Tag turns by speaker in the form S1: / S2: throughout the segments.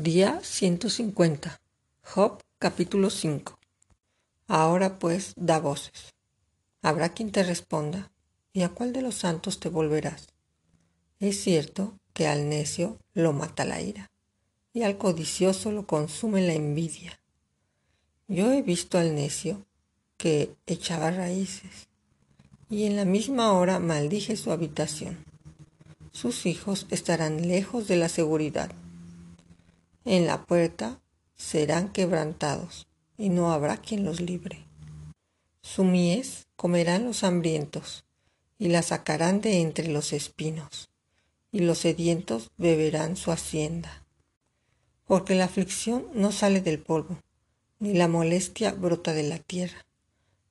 S1: Día 150. Job capítulo 5. Ahora pues da voces. Habrá quien te responda. ¿Y a cuál de los santos te volverás? Es cierto que al necio lo mata la ira y al codicioso lo consume la envidia. Yo he visto al necio que echaba raíces y en la misma hora maldije su habitación. Sus hijos estarán lejos de la seguridad en la puerta serán quebrantados, y no habrá quien los libre. Su mies comerán los hambrientos, y la sacarán de entre los espinos, y los sedientos beberán su hacienda. Porque la aflicción no sale del polvo, ni la molestia brota de la tierra.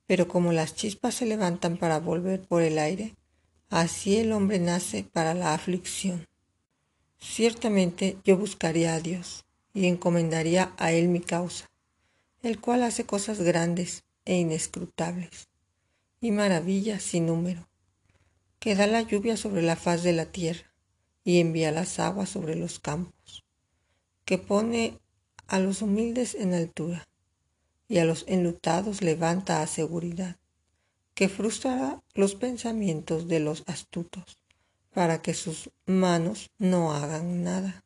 S1: Pero como las chispas se levantan para volver por el aire, así el hombre nace para la aflicción. Ciertamente yo buscaría a Dios y encomendaría a él mi causa, el cual hace cosas grandes e inescrutables, y maravillas sin número, que da la lluvia sobre la faz de la tierra y envía las aguas sobre los campos, que pone a los humildes en altura y a los enlutados levanta a seguridad, que frustra los pensamientos de los astutos, para que sus manos no hagan nada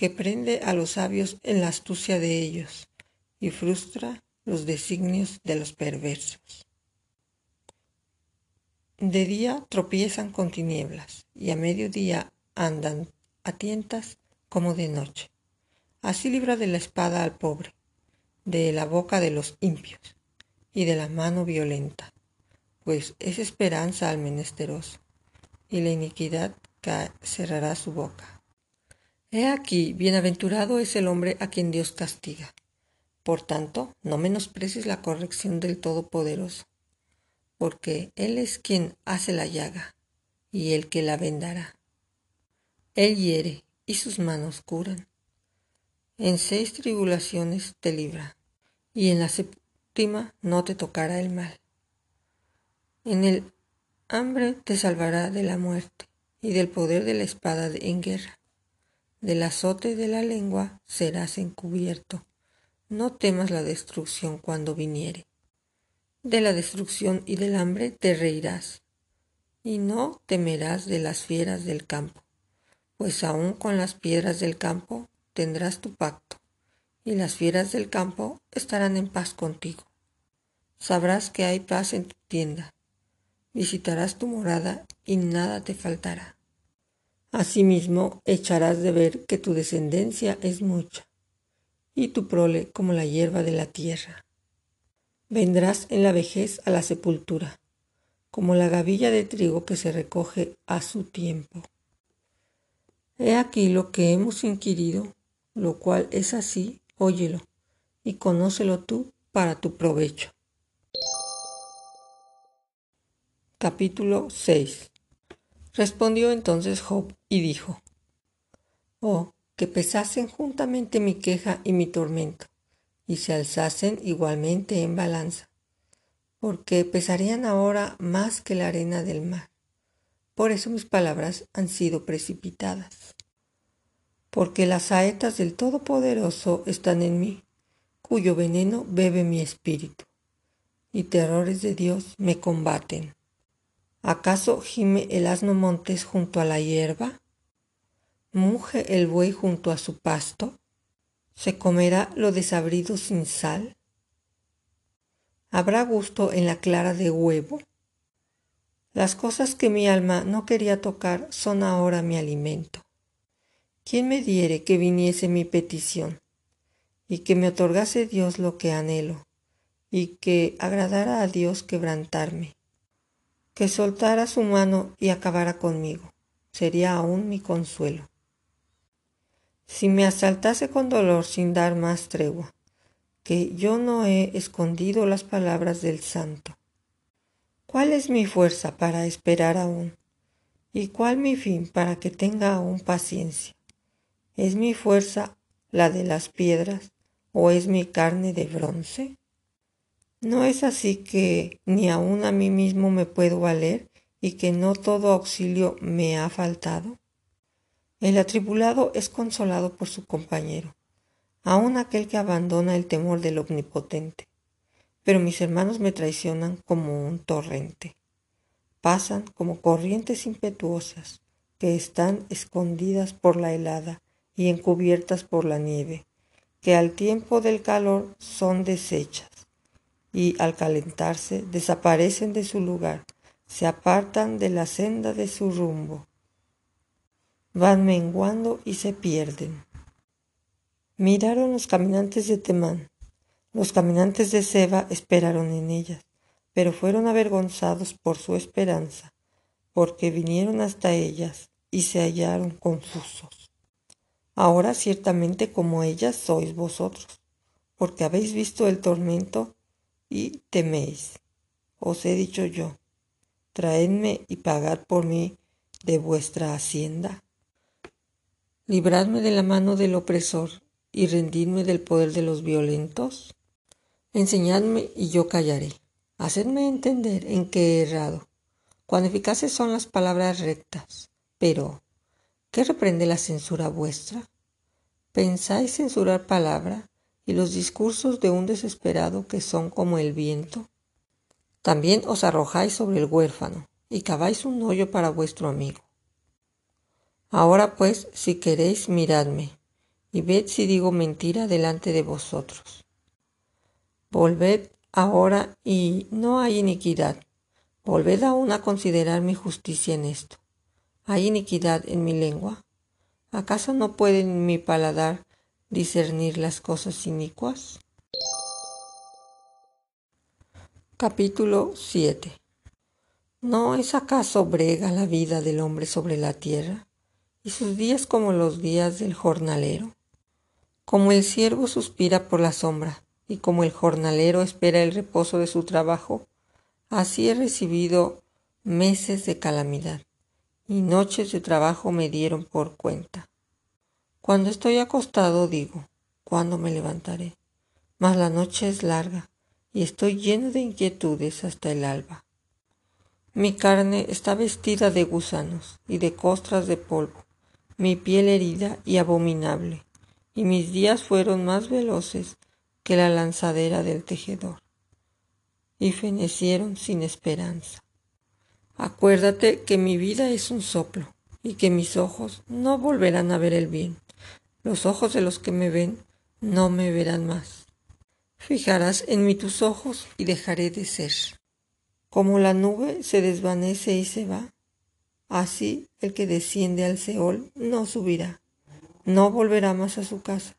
S1: que prende a los sabios en la astucia de ellos y frustra los designios de los perversos. De día tropiezan con tinieblas y a mediodía andan a tientas como de noche. Así libra de la espada al pobre, de la boca de los impios y de la mano violenta, pues es esperanza al menesteroso, y la iniquidad cerrará su boca. He aquí, bienaventurado es el hombre a quien Dios castiga. Por tanto, no menosprecies la corrección del Todopoderoso, porque Él es quien hace la llaga y el que la vendará. Él hiere y sus manos curan. En seis tribulaciones te libra, y en la séptima no te tocará el mal. En el hambre te salvará de la muerte y del poder de la espada en guerra del azote de la lengua serás encubierto. No temas la destrucción cuando viniere. De la destrucción y del hambre te reirás, y no temerás de las fieras del campo, pues aun con las piedras del campo tendrás tu pacto, y las fieras del campo estarán en paz contigo. Sabrás que hay paz en tu tienda, visitarás tu morada y nada te faltará. Asimismo, echarás de ver que tu descendencia es mucha, y tu prole como la hierba de la tierra. Vendrás en la vejez a la sepultura, como la gavilla de trigo que se recoge a su tiempo. He aquí lo que hemos inquirido, lo cual es así, óyelo, y conócelo tú para tu provecho. Capítulo 6 Respondió entonces Job y dijo, Oh, que pesasen juntamente mi queja y mi tormento, y se alzasen igualmente en balanza, porque pesarían ahora más que la arena del mar. Por eso mis palabras han sido precipitadas. Porque las saetas del Todopoderoso están en mí, cuyo veneno bebe mi espíritu, y terrores de Dios me combaten. ¿Acaso gime el asno montes junto a la hierba? ¿Muge el buey junto a su pasto? ¿Se comerá lo desabrido sin sal? ¿Habrá gusto en la clara de huevo? Las cosas que mi alma no quería tocar son ahora mi alimento. ¿Quién me diere que viniese mi petición y que me otorgase Dios lo que anhelo y que agradara a Dios quebrantarme? Que soltara su mano y acabara conmigo. Sería aún mi consuelo. Si me asaltase con dolor sin dar más tregua, que yo no he escondido las palabras del santo. ¿Cuál es mi fuerza para esperar aún? ¿Y cuál mi fin para que tenga aún paciencia? ¿Es mi fuerza la de las piedras o es mi carne de bronce? ¿No es así que ni aun a mí mismo me puedo valer y que no todo auxilio me ha faltado? El atribulado es consolado por su compañero, aun aquel que abandona el temor del omnipotente. Pero mis hermanos me traicionan como un torrente. Pasan como corrientes impetuosas que están escondidas por la helada y encubiertas por la nieve, que al tiempo del calor son deshechas y al calentarse desaparecen de su lugar, se apartan de la senda de su rumbo, van menguando y se pierden. Miraron los caminantes de Temán, los caminantes de Seba esperaron en ellas, pero fueron avergonzados por su esperanza, porque vinieron hasta ellas y se hallaron confusos. Ahora ciertamente como ellas sois vosotros, porque habéis visto el tormento y teméis. Os he dicho yo, traedme y pagad por mí de vuestra hacienda. Libradme de la mano del opresor y rendidme del poder de los violentos. Enseñadme y yo callaré. Hacedme entender en qué he errado. Cuán eficaces son las palabras rectas. Pero, ¿qué reprende la censura vuestra? ¿Pensáis censurar palabra y los discursos de un desesperado que son como el viento? También os arrojáis sobre el huérfano y caváis un hoyo para vuestro amigo. Ahora pues, si queréis, miradme, y ved si digo mentira delante de vosotros. Volved ahora y no hay iniquidad. Volved aún a considerar mi justicia en esto. ¿Hay iniquidad en mi lengua? ¿Acaso no puede mi paladar discernir las cosas inicuas? Capítulo 7 ¿No es acaso brega la vida del hombre sobre la tierra, y sus días como los días del jornalero? Como el siervo suspira por la sombra, y como el jornalero espera el reposo de su trabajo, así he recibido meses de calamidad, y noches de trabajo me dieron por cuenta. Cuando estoy acostado digo, ¿cuándo me levantaré? Mas la noche es larga y estoy lleno de inquietudes hasta el alba. Mi carne está vestida de gusanos y de costras de polvo, mi piel herida y abominable, y mis días fueron más veloces que la lanzadera del tejedor, y fenecieron sin esperanza. Acuérdate que mi vida es un soplo, y que mis ojos no volverán a ver el bien. Los ojos de los que me ven no me verán más. Fijarás en mí tus ojos y dejaré de ser. Como la nube se desvanece y se va, así el que desciende al Seol no subirá, no volverá más a su casa,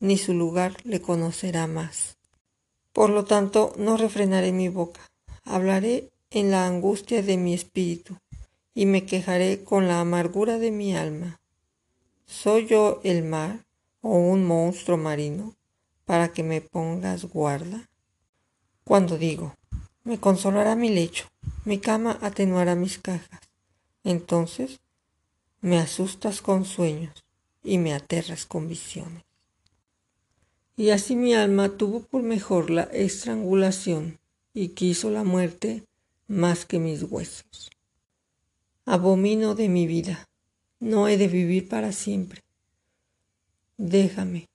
S1: ni su lugar le conocerá más. Por lo tanto, no refrenaré mi boca, hablaré en la angustia de mi espíritu, y me quejaré con la amargura de mi alma. ¿Soy yo el mar o un monstruo marino para que me pongas guarda? Cuando digo, me consolará mi lecho, mi cama atenuará mis cajas, entonces me asustas con sueños y me aterras con visiones. Y así mi alma tuvo por mejor la estrangulación y quiso la muerte más que mis huesos. Abomino de mi vida no he de vivir para siempre. Déjame,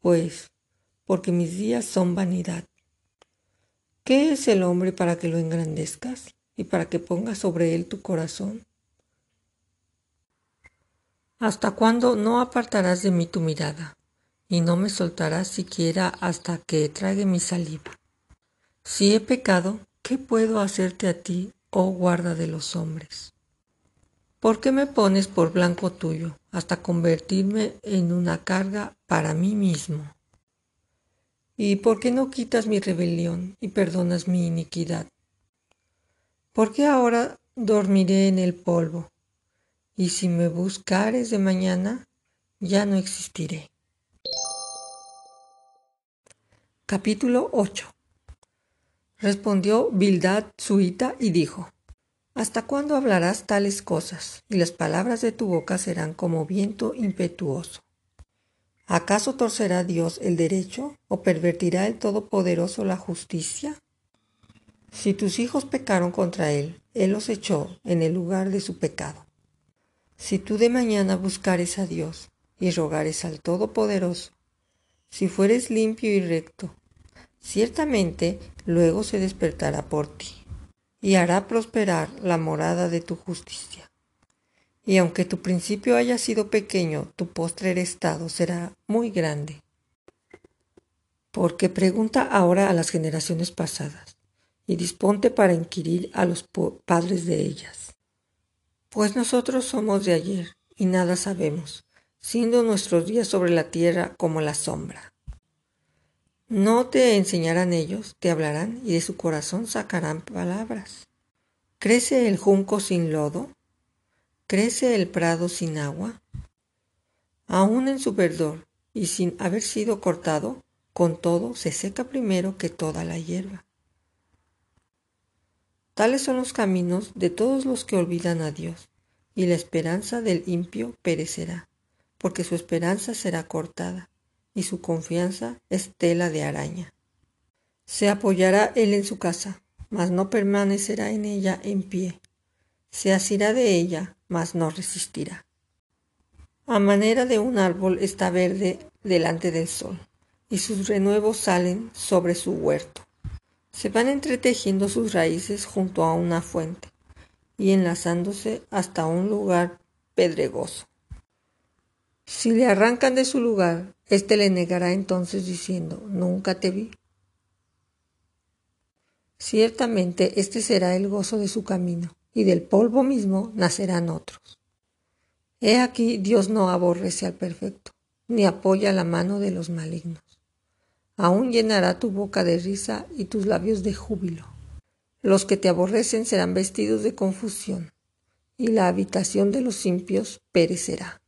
S1: pues, porque mis días son vanidad. ¿Qué es el hombre para que lo engrandezcas y para que pongas sobre él tu corazón? ¿Hasta cuándo no apartarás de mí tu mirada y no me soltarás siquiera hasta que trague mi saliva? Si he pecado, ¿qué puedo hacerte a ti, oh guarda de los hombres? ¿Por qué me pones por blanco tuyo hasta convertirme en una carga para mí mismo? ¿Y por qué no quitas mi rebelión y perdonas mi iniquidad? ¿Por qué ahora dormiré en el polvo? Y si me buscares de mañana, ya no existiré. Capítulo 8 Respondió Bildad suita y dijo, ¿Hasta cuándo hablarás tales cosas, y las palabras de tu boca serán como viento impetuoso? ¿Acaso torcerá Dios el derecho o pervertirá el Todopoderoso la justicia? Si tus hijos pecaron contra Él, Él los echó en el lugar de su pecado. Si tú de mañana buscares a Dios y rogares al Todopoderoso, si fueres limpio y recto, ciertamente luego se despertará por ti y hará prosperar la morada de tu justicia. Y aunque tu principio haya sido pequeño, tu postrer estado será muy grande. Porque pregunta ahora a las generaciones pasadas, y disponte para inquirir a los padres de ellas pues nosotros somos de ayer y nada sabemos, siendo nuestros días sobre la tierra como la sombra. No te enseñarán ellos, te hablarán y de su corazón sacarán palabras. ¿Crece el junco sin lodo? ¿Crece el prado sin agua? Aún en su verdor y sin haber sido cortado, con todo se seca primero que toda la hierba. Tales son los caminos de todos los que olvidan a Dios, y la esperanza del impío perecerá, porque su esperanza será cortada, y su confianza es tela de araña. Se apoyará él en su casa, mas no permanecerá en ella en pie. Se asirá de ella, mas no resistirá. A manera de un árbol está verde delante del sol, y sus renuevos salen sobre su huerto. Se van entretejiendo sus raíces junto a una fuente y enlazándose hasta un lugar pedregoso. Si le arrancan de su lugar, éste le negará entonces diciendo, nunca te vi. Ciertamente este será el gozo de su camino, y del polvo mismo nacerán otros. He aquí Dios no aborrece al perfecto, ni apoya la mano de los malignos aún llenará tu boca de risa y tus labios de júbilo. Los que te aborrecen serán vestidos de confusión, y la habitación de los impios perecerá.